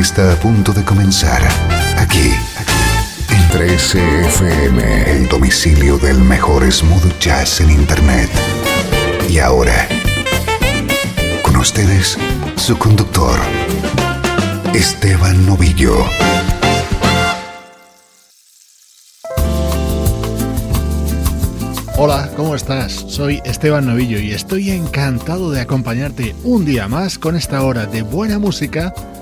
Está a punto de comenzar aquí en 13FM, el domicilio del mejor smooth jazz en Internet. Y ahora, con ustedes, su conductor, Esteban Novillo. Hola, ¿cómo estás? Soy Esteban Novillo y estoy encantado de acompañarte un día más con esta hora de buena música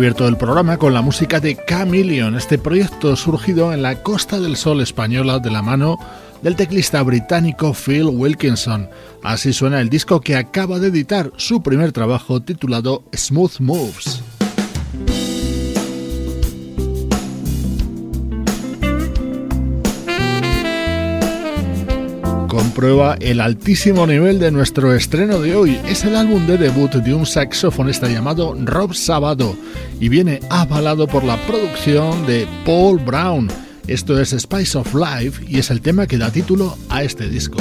Abierto el programa con la música de Chameleon, este proyecto surgido en la Costa del Sol española de la mano del teclista británico Phil Wilkinson. Así suena el disco que acaba de editar su primer trabajo titulado Smooth Moves. Comprueba el altísimo nivel de nuestro estreno de hoy. Es el álbum de debut de un saxofonista llamado Rob Sabado y viene avalado por la producción de Paul Brown. Esto es Spice of Life y es el tema que da título a este disco.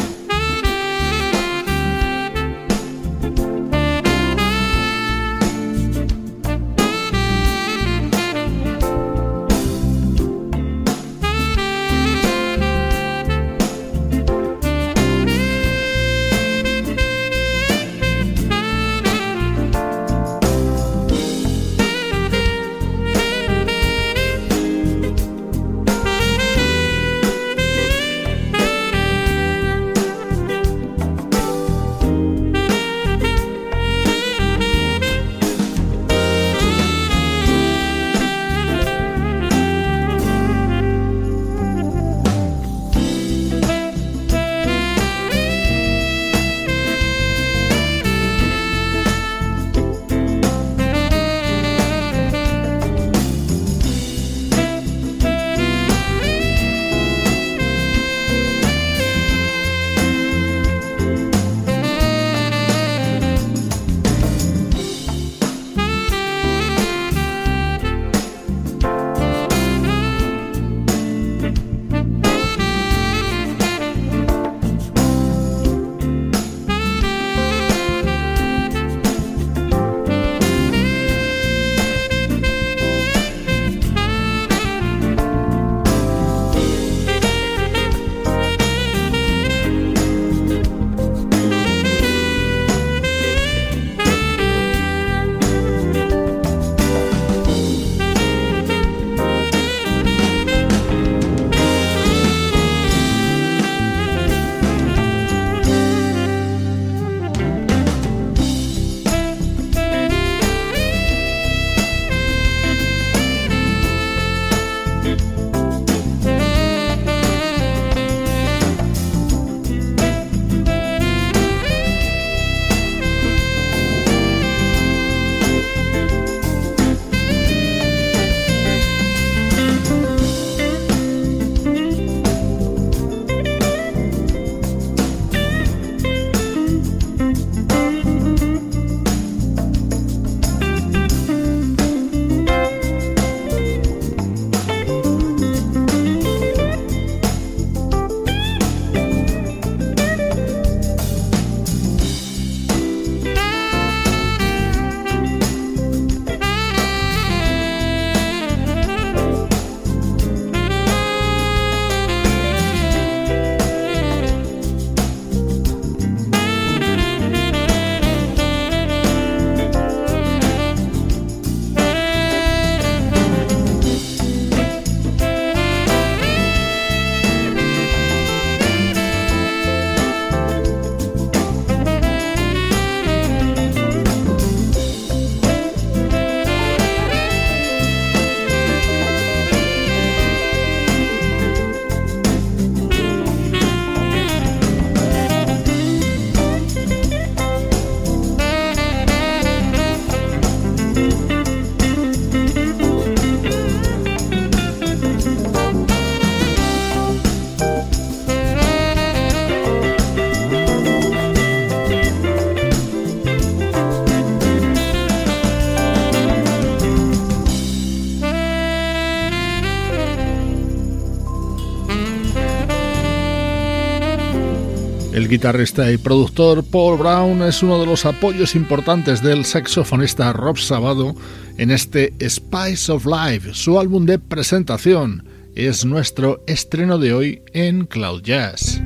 Guitarrista y productor Paul Brown es uno de los apoyos importantes del saxofonista Rob Sabado en este Spice of Life, su álbum de presentación. Es nuestro estreno de hoy en Cloud Jazz.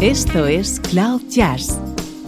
Esto es Cloud Jazz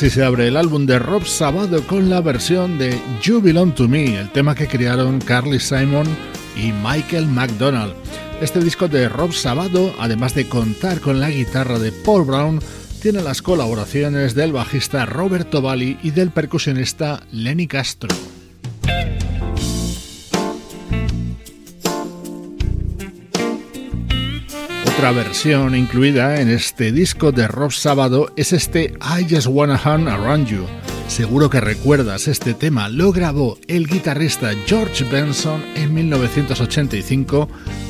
Así se abre el álbum de Rob Sabado con la versión de You to Me, el tema que crearon Carly Simon y Michael McDonald. Este disco de Rob Sabado, además de contar con la guitarra de Paul Brown, tiene las colaboraciones del bajista Roberto Valli y del percusionista Lenny Castro. Otra versión incluida en este disco de Rob Sábado es este I Just Wanna Hang Around You. Seguro que recuerdas este tema, lo grabó el guitarrista George Benson en 1985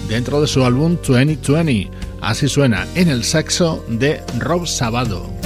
dentro de su álbum 2020. Así suena en el saxo de Rob Sábado.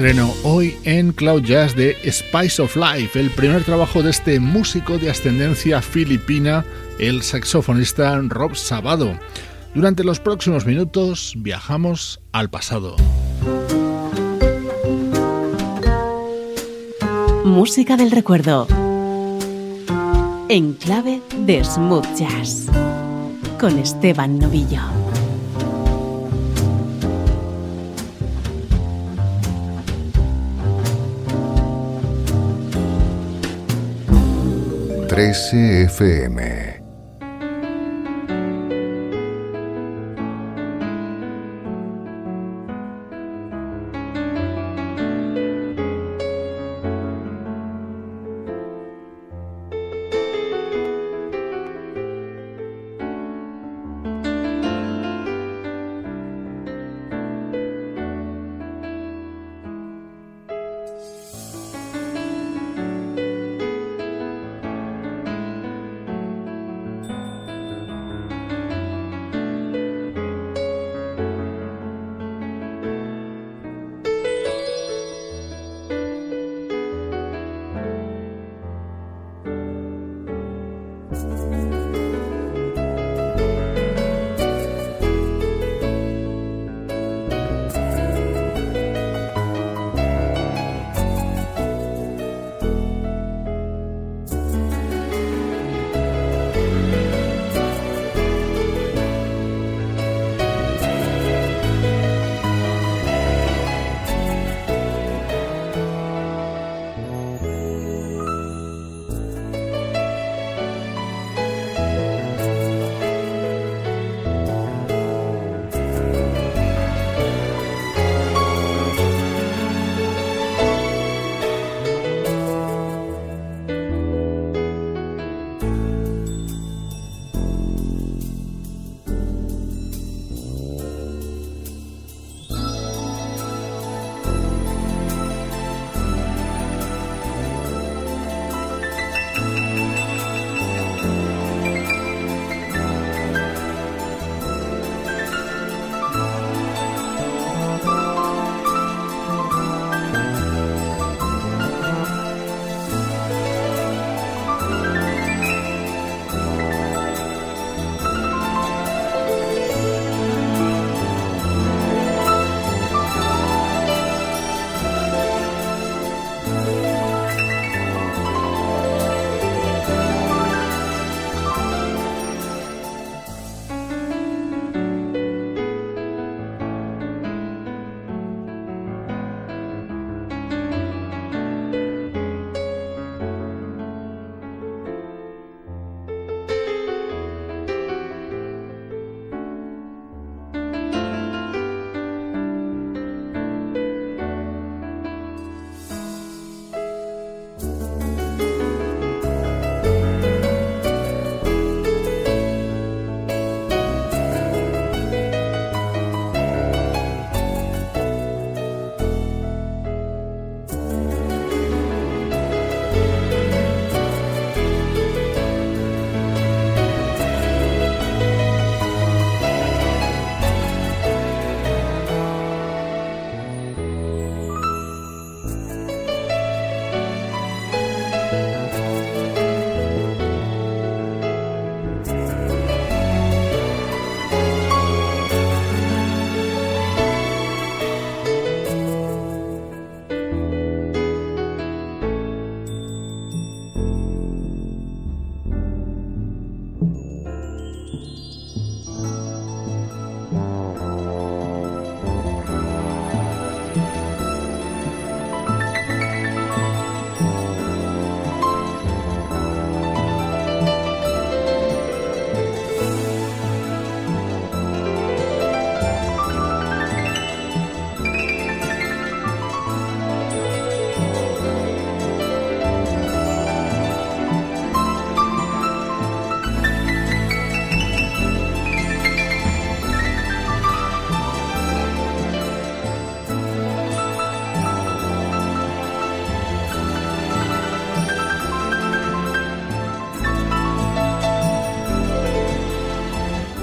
Estreno hoy en Cloud Jazz de Spice of Life, el primer trabajo de este músico de ascendencia filipina, el saxofonista Rob Sabado. Durante los próximos minutos viajamos al pasado. Música del recuerdo. En clave de smooth jazz. Con Esteban Novillo. 13 FM.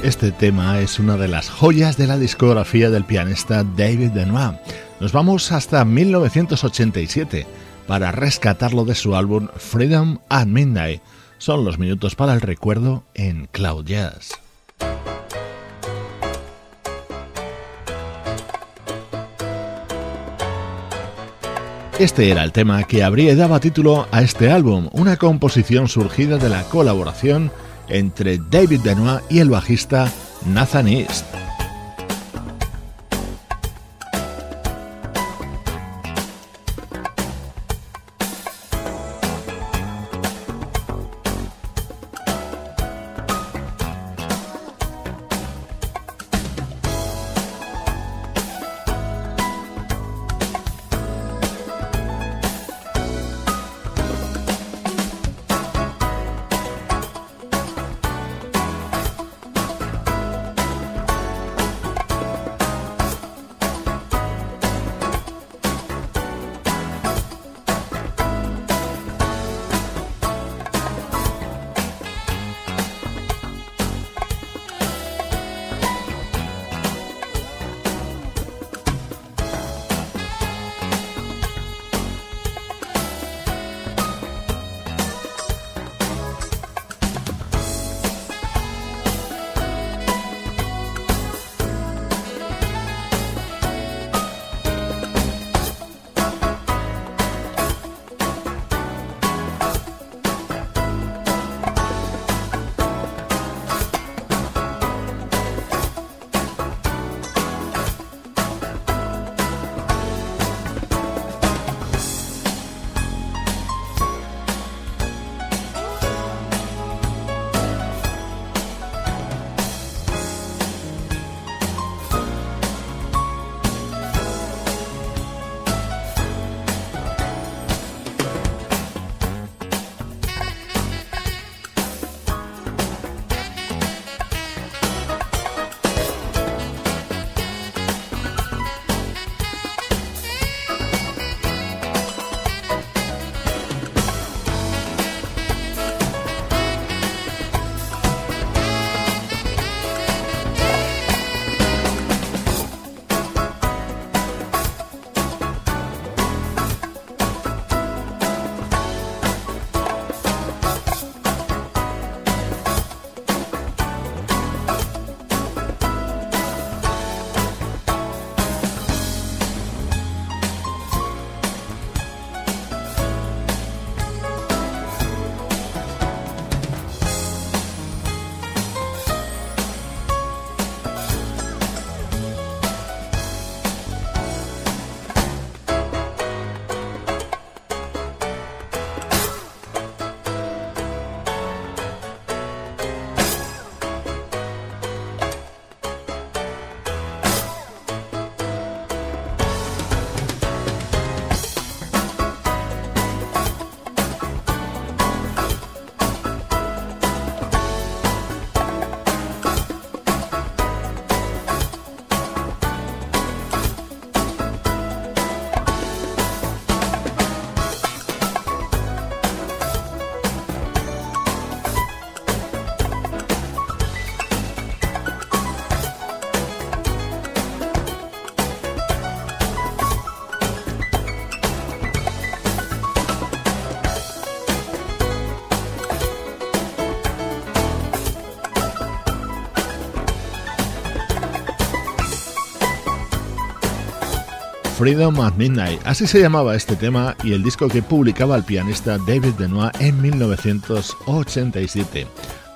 Este tema es una de las joyas de la discografía del pianista David Benoit. Nos vamos hasta 1987 para rescatarlo de su álbum Freedom at Midnight. Son los minutos para el recuerdo en Cloud Jazz. Este era el tema que habría dado título a este álbum, una composición surgida de la colaboración entre David Benoit y el bajista Nathan East. Freedom at Midnight, así se llamaba este tema y el disco que publicaba el pianista David Benoit en 1987.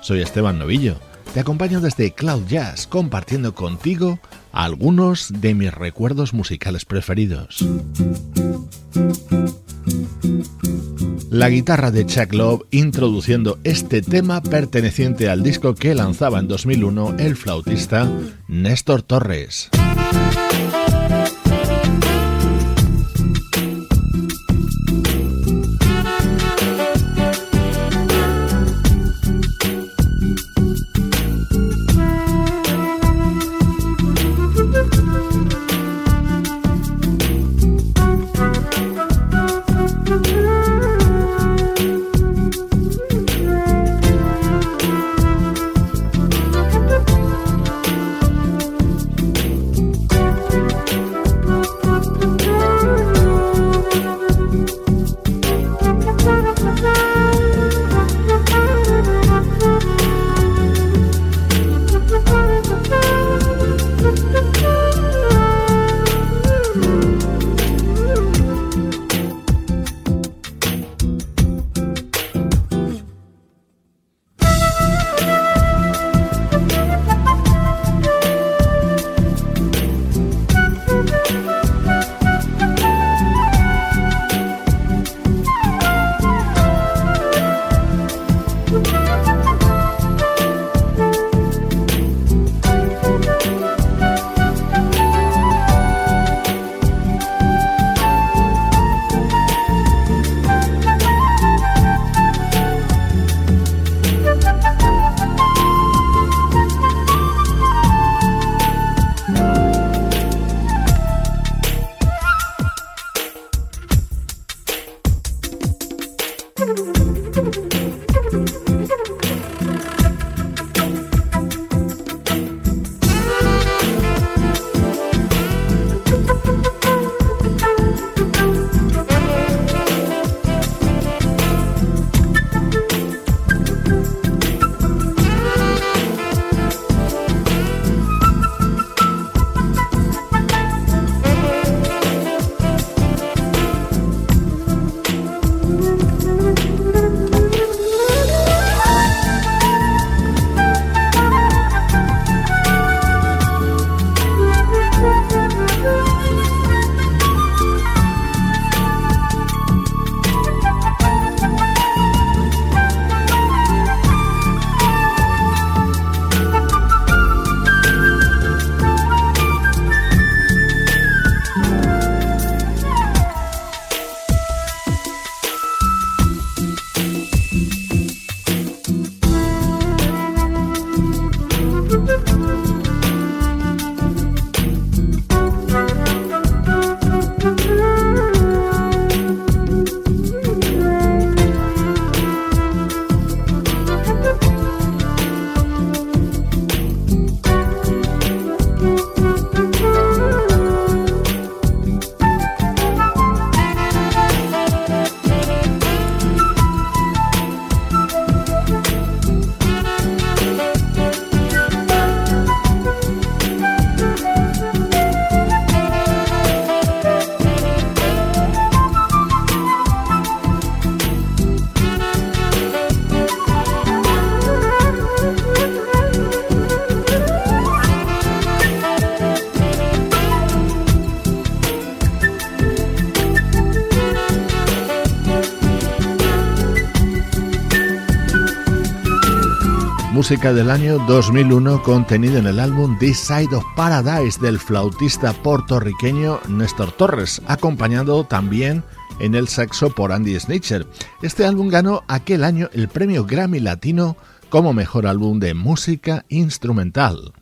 Soy Esteban Novillo, te acompaño desde Cloud Jazz compartiendo contigo algunos de mis recuerdos musicales preferidos. La guitarra de Chuck Love introduciendo este tema perteneciente al disco que lanzaba en 2001 el flautista Néstor Torres. Música del año 2001 contenida en el álbum This Side of Paradise del flautista puertorriqueño Néstor Torres, acompañado también en el saxo por Andy Snitcher. Este álbum ganó aquel año el premio Grammy Latino como mejor álbum de música instrumental.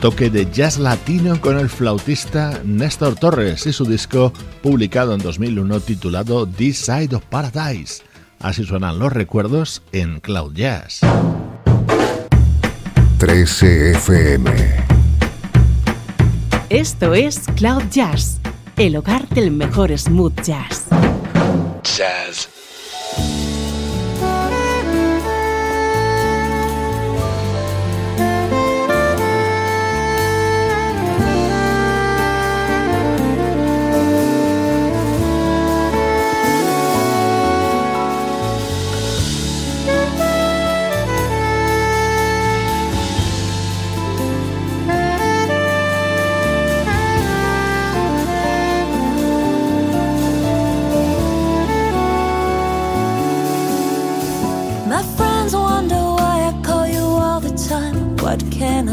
Toque de jazz latino con el flautista Néstor Torres y su disco publicado en 2001 titulado This Side of Paradise. Así suenan los recuerdos en Cloud Jazz. 13 FM. Esto es Cloud Jazz, el hogar del mejor smooth jazz. Jazz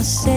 say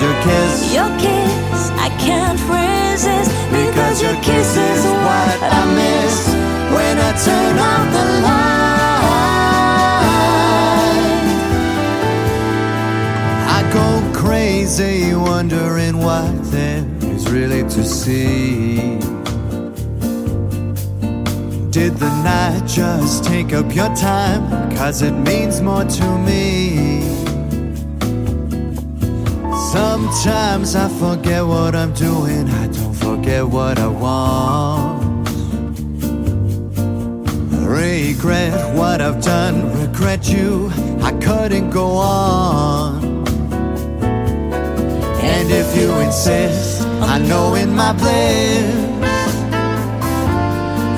your kiss, your kiss, I can't resist. Because your kiss is what I miss when I turn off the light. I go crazy wondering what there is really to see. Did the night just take up your time? Cause it means more to me. Sometimes I forget what I'm doing, I don't forget what I want. Regret what I've done, regret you, I couldn't go on. And if you insist, I know in my bliss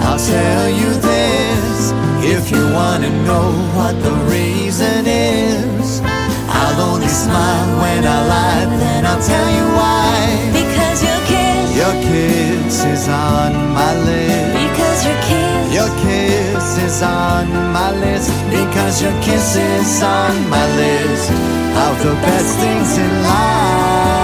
I'll tell you this if you wanna know what the reason is. I'll only smile when I lie, then I'll tell you why. Because your kiss, your kiss is on my list. Because your kiss, your kiss is on my list. Because your kiss is on my list of the best things in life.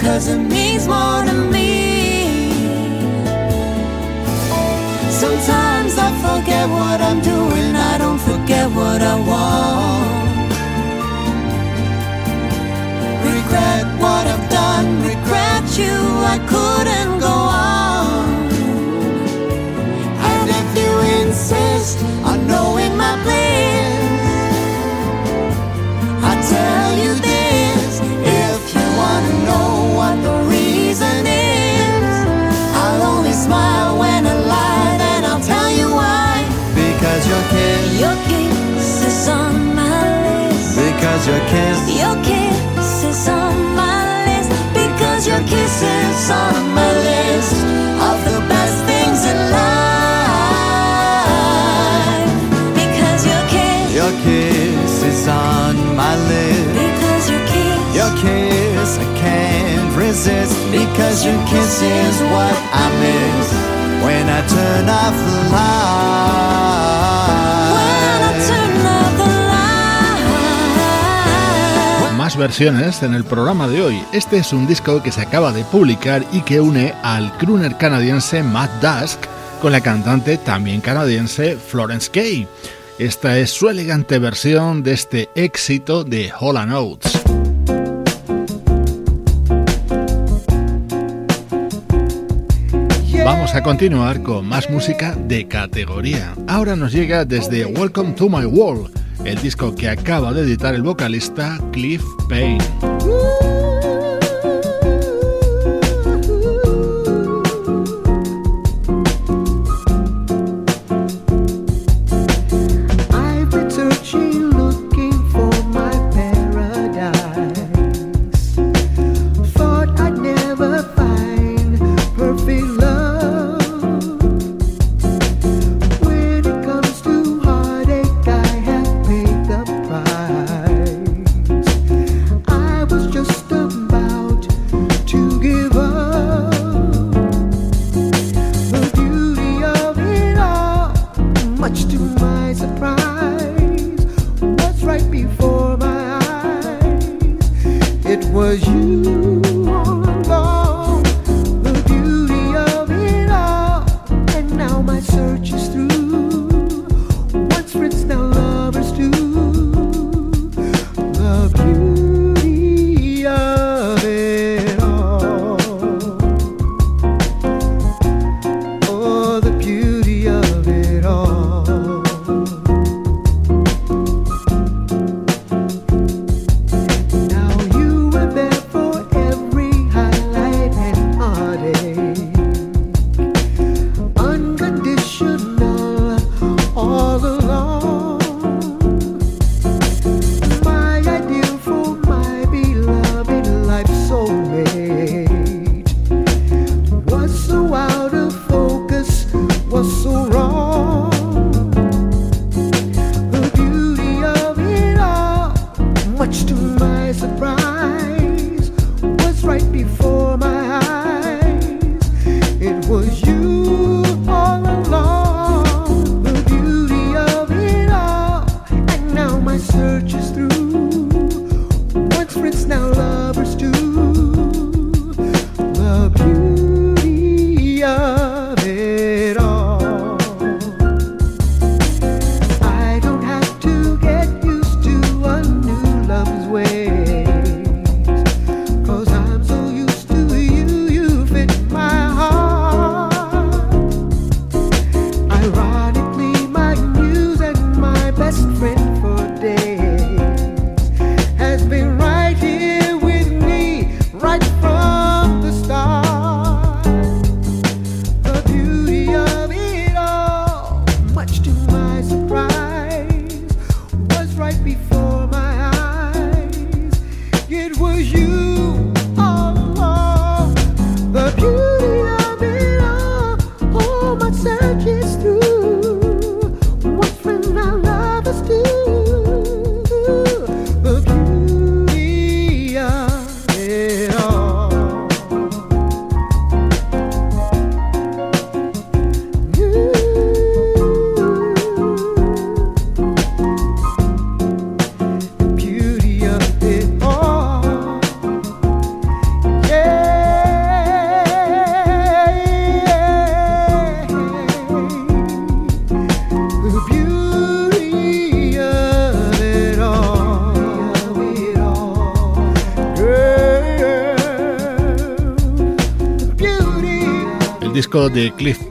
Cause it means more to me. Sometimes I forget what kiss, your kiss is on my list. Because your kiss, your kiss is on my list. Because your kiss is on my list of the best things in life. Because your kiss, your kiss is on my list. Because your kiss, your kiss, I can't resist because your kiss is what I miss when I turn off the light. Versiones en el programa de hoy. Este es un disco que se acaba de publicar y que une al crooner canadiense Matt Dusk con la cantante también canadiense Florence Kay. Esta es su elegante versión de este éxito de Hall Notes. Vamos a continuar con más música de categoría. Ahora nos llega desde Welcome to My World el disco que acaba de editar el vocalista Cliff Payne.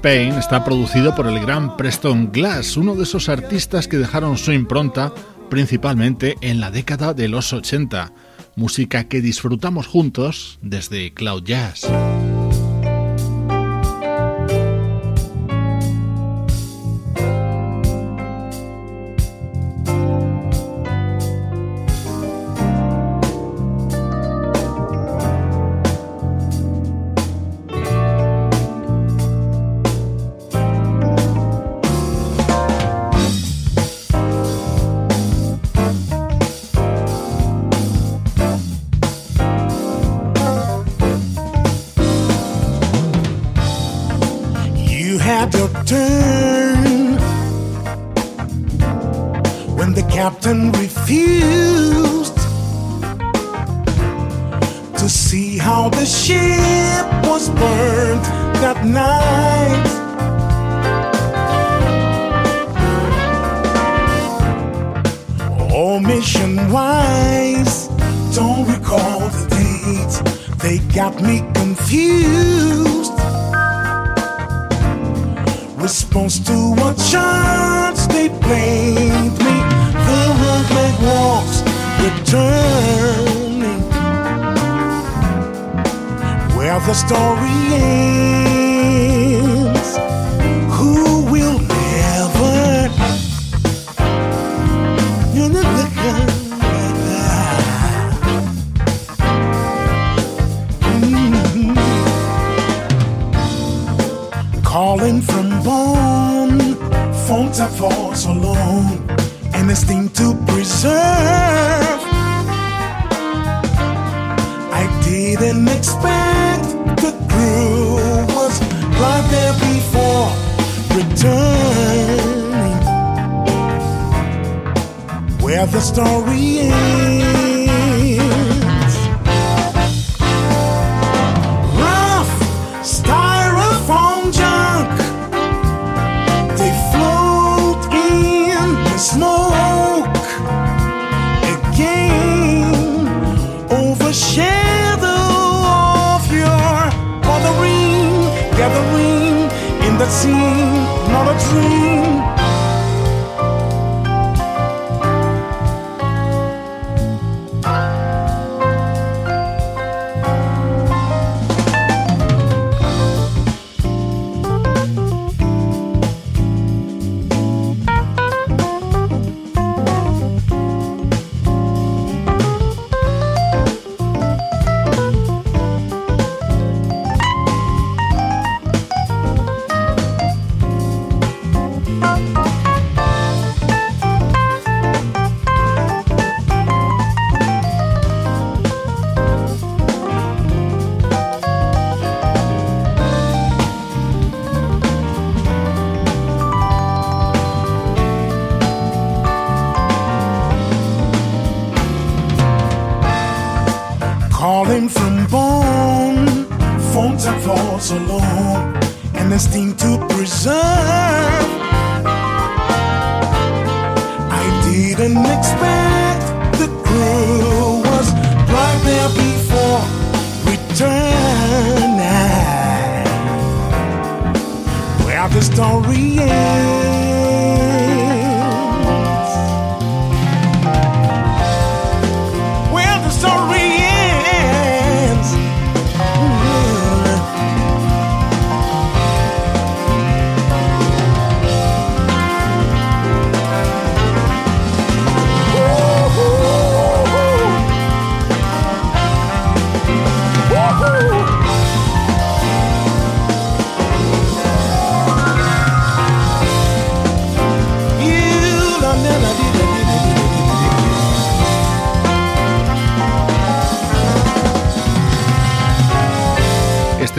Payne está producido por el gran Preston Glass, uno de esos artistas que dejaron su impronta principalmente en la década de los 80, música que disfrutamos juntos desde Cloud Jazz.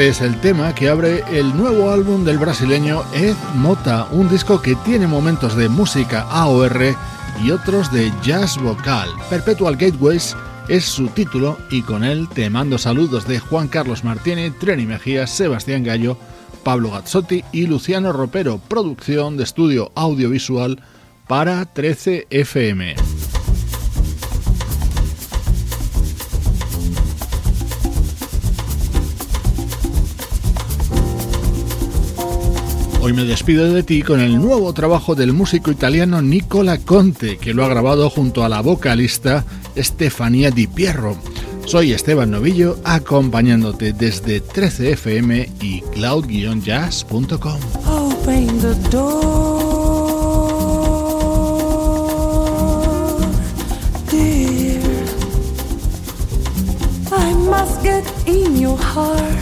Este es el tema que abre el nuevo álbum del brasileño Ed Mota, un disco que tiene momentos de música AOR y otros de jazz vocal. Perpetual Gateways es su título y con él te mando saludos de Juan Carlos Martínez, Treni Mejía, Sebastián Gallo, Pablo Gazzotti y Luciano Ropero, producción de estudio audiovisual para 13 FM. Hoy me despido de ti con el nuevo trabajo del músico italiano Nicola Conte, que lo ha grabado junto a la vocalista Stefania Di Pierro. Soy Esteban Novillo, acompañándote desde 13fm y cloud-jazz.com. Open the door. I must get in your heart.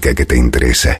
que te interesa.